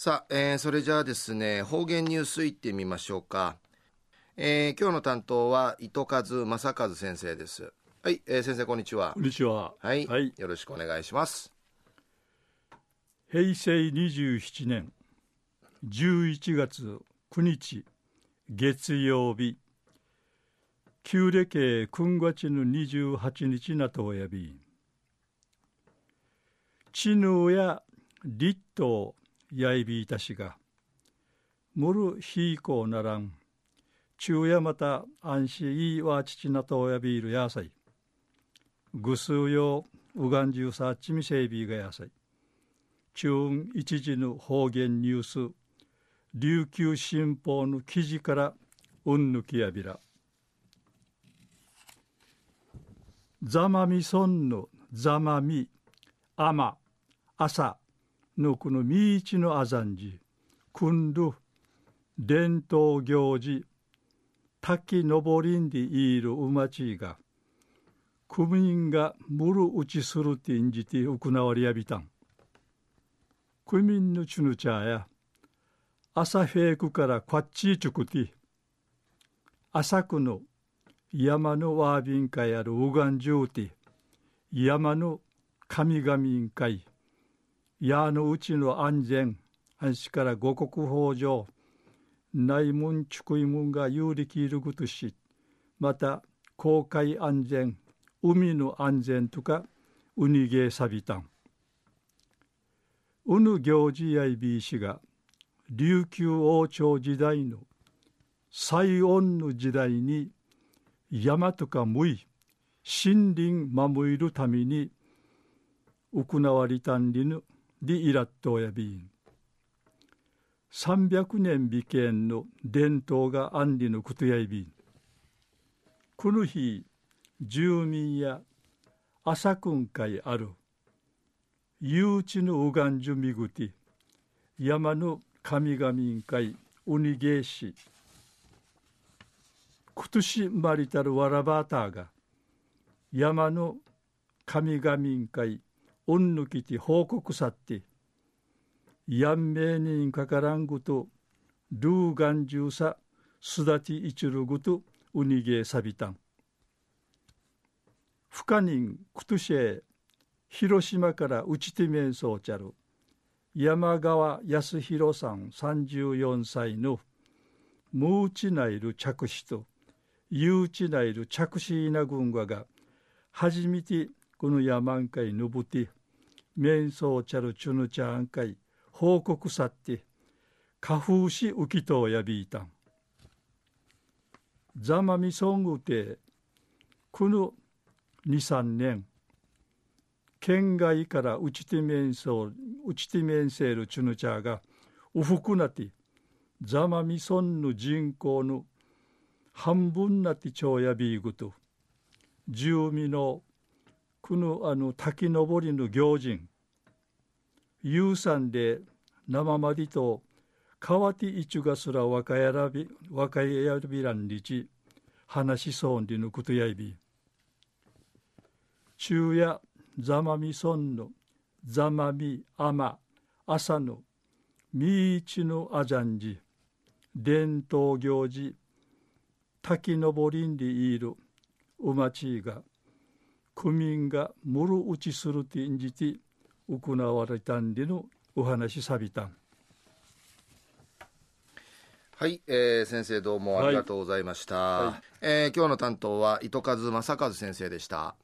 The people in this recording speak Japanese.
さあ、えー、それじゃあですね、方言ニュースいってみましょうか。えー、今日の担当は糸数正和先生です。はい、えー、先生こんにちは。こんにちは。はい、はい、よろしくお願いします。平成27年11月9日月曜日旧暦君月の28日なとおやび知能や立冬やいびいたしが。むるひいこうならん。昼夜また安心。いいわ父なとおやびいるやさい。ぐすうようがんじゅうさちみせいびがやさい。中一時の方言ニュース。琉球新報の記事からうんぬきやびら。ざまみそんのざまみあま朝。のこのみいちのあざんじくんる伝統行事滝登りんでいるうまちが区民がむるうちするてんじて行われやびたん。区民のちぬちゃや朝平区からこっちちゅくて朝区の山のワービン会あるウガンジューティ山の神々会やのうちの安全安心から五国法上内門畜いもんが有力いることしまた公海安全海の安全とかウニゲーサビタンうぬ行事やいびいしが琉球王朝時代の最温の時代に山とかむい森林守るために行われたんりぬ。りいらっとやびん300年美見の伝統があんりのことやいびん。この日住民や朝訓会ある。誘致のうがんじゅみぐて山の神々会うにげし。くとしまりたるわらばたが山の神々会うんぬきて報告さってやんめいにんかからんぐとルーガンジューサすだちいちるぐとうにげさびたん。ふかにんくとしえ広島からうちてめんそうちゃる山川康弘さん34歳のムーチナイル着手とユーチナイル着手いな軍がが初めてこの山んかいのぶて面相ちゃるチュヌチャンかい報告さって花風し浮きとやびいたん。ざまみそんぐてこの23年。県外からうちて面相うちて面せるチュヌチャがうふくなてざまみそんの人口の半分なってちょうやびいぐと住民のこのあの滝登りの行人。有産で生まりと川手一がすら若やらび若やびらんりち話しそうにぬくとやいび。昼夜ざまみそんのざまみあま朝のみいちのあじゃんじ。伝統行事滝登りんでいるうまちが。区民がむる打ちするてんじて行われたんでのお話さびたん。はい、えー、先生どうもありがとうございました、はい。はい、えー、今日の担当は糸数正和先生でした